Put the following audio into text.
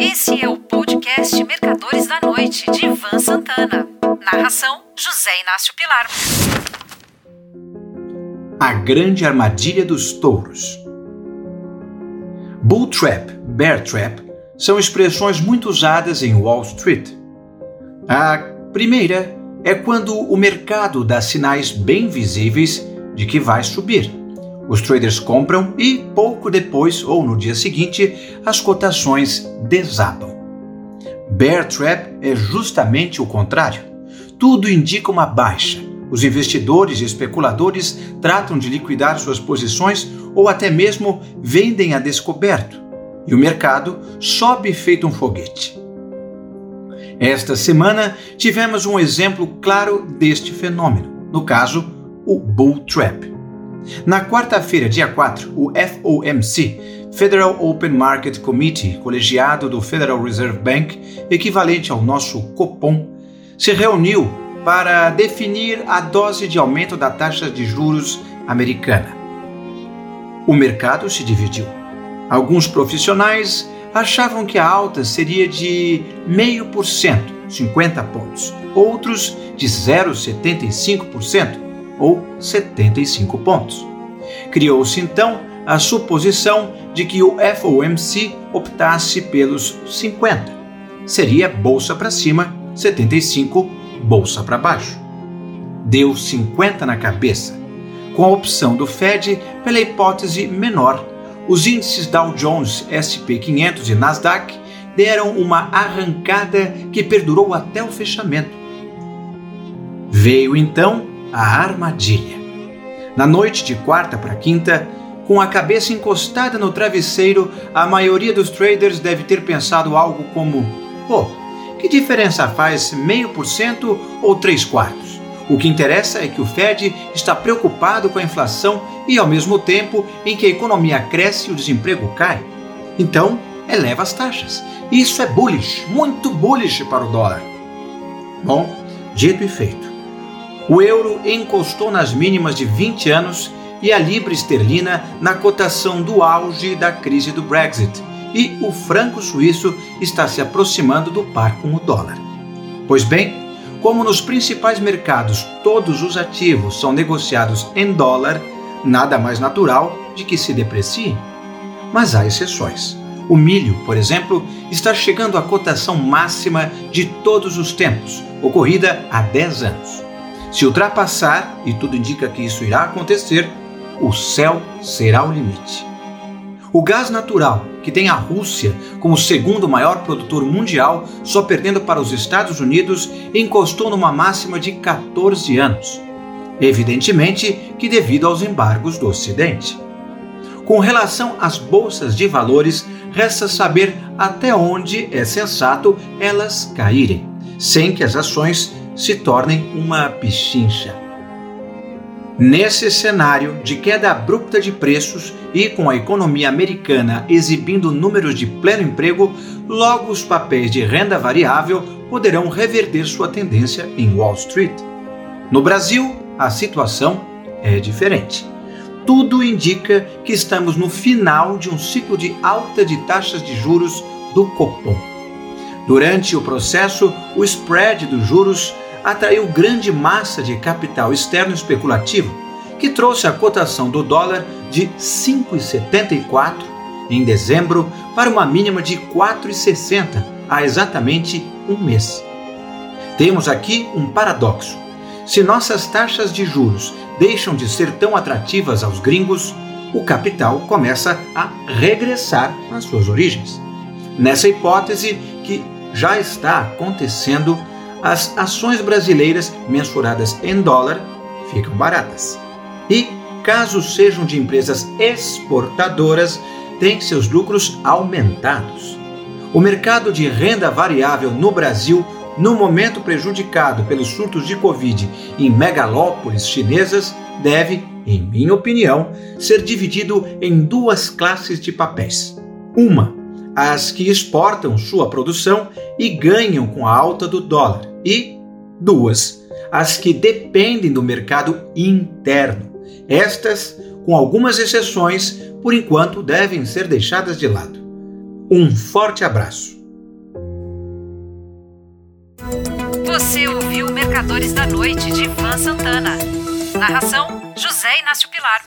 Esse é o podcast Mercadores da Noite, de Ivan Santana. Narração: José Inácio Pilar. A grande armadilha dos touros. Bull trap, bear trap são expressões muito usadas em Wall Street. A primeira é quando o mercado dá sinais bem visíveis de que vai subir. Os traders compram e, pouco depois ou no dia seguinte, as cotações desabam. Bear Trap é justamente o contrário. Tudo indica uma baixa. Os investidores e especuladores tratam de liquidar suas posições ou até mesmo vendem a descoberto. E o mercado sobe feito um foguete. Esta semana tivemos um exemplo claro deste fenômeno, no caso, o Bull Trap. Na quarta-feira, dia 4, o FOMC, Federal Open Market Committee, colegiado do Federal Reserve Bank, equivalente ao nosso Copom, se reuniu para definir a dose de aumento da taxa de juros americana. O mercado se dividiu. Alguns profissionais achavam que a alta seria de 0,5%, 50 pontos, outros de 0,75% ou 75 pontos. Criou-se então a suposição de que o FOMC optasse pelos 50. Seria bolsa para cima, 75 bolsa para baixo. Deu 50 na cabeça. Com a opção do Fed pela hipótese menor, os índices Dow Jones, SP 500 e Nasdaq deram uma arrancada que perdurou até o fechamento. Veio então a armadilha. Na noite de quarta para quinta, com a cabeça encostada no travesseiro, a maioria dos traders deve ter pensado algo como: pô, que diferença faz meio por cento ou três quartos? O que interessa é que o Fed está preocupado com a inflação e, ao mesmo tempo em que a economia cresce e o desemprego cai. Então, eleva as taxas. Isso é bullish, muito bullish para o dólar. Bom, dito e feito. O euro encostou nas mínimas de 20 anos e a libra esterlina na cotação do auge da crise do Brexit, e o franco suíço está se aproximando do par com o dólar. Pois bem, como nos principais mercados todos os ativos são negociados em dólar, nada mais natural de que se depreciem. Mas há exceções. O milho, por exemplo, está chegando à cotação máxima de todos os tempos, ocorrida há 10 anos. Se ultrapassar, e tudo indica que isso irá acontecer, o céu será o limite. O gás natural, que tem a Rússia como segundo maior produtor mundial, só perdendo para os Estados Unidos, encostou numa máxima de 14 anos. Evidentemente que devido aos embargos do Ocidente. Com relação às bolsas de valores, resta saber até onde é sensato elas caírem, sem que as ações se tornem uma pichincha. Nesse cenário de queda abrupta de preços e com a economia americana exibindo números de pleno emprego, logo os papéis de renda variável poderão reverter sua tendência em Wall Street. No Brasil, a situação é diferente. Tudo indica que estamos no final de um ciclo de alta de taxas de juros do Copom. Durante o processo, o spread dos juros atraiu grande massa de capital externo especulativo, que trouxe a cotação do dólar de 5,74 em dezembro para uma mínima de 4,60 há exatamente um mês. Temos aqui um paradoxo. Se nossas taxas de juros deixam de ser tão atrativas aos gringos, o capital começa a regressar às suas origens. Nessa hipótese que já está acontecendo as ações brasileiras mensuradas em dólar ficam baratas. E, caso sejam de empresas exportadoras, têm seus lucros aumentados. O mercado de renda variável no Brasil, no momento prejudicado pelos surtos de Covid em megalópolis chinesas, deve, em minha opinião, ser dividido em duas classes de papéis. Uma as que exportam sua produção e ganham com a alta do dólar, e duas, as que dependem do mercado interno. Estas, com algumas exceções, por enquanto devem ser deixadas de lado. Um forte abraço. Você ouviu Mercadores da Noite de Ivan Santana. Narração: José Inácio Pilar.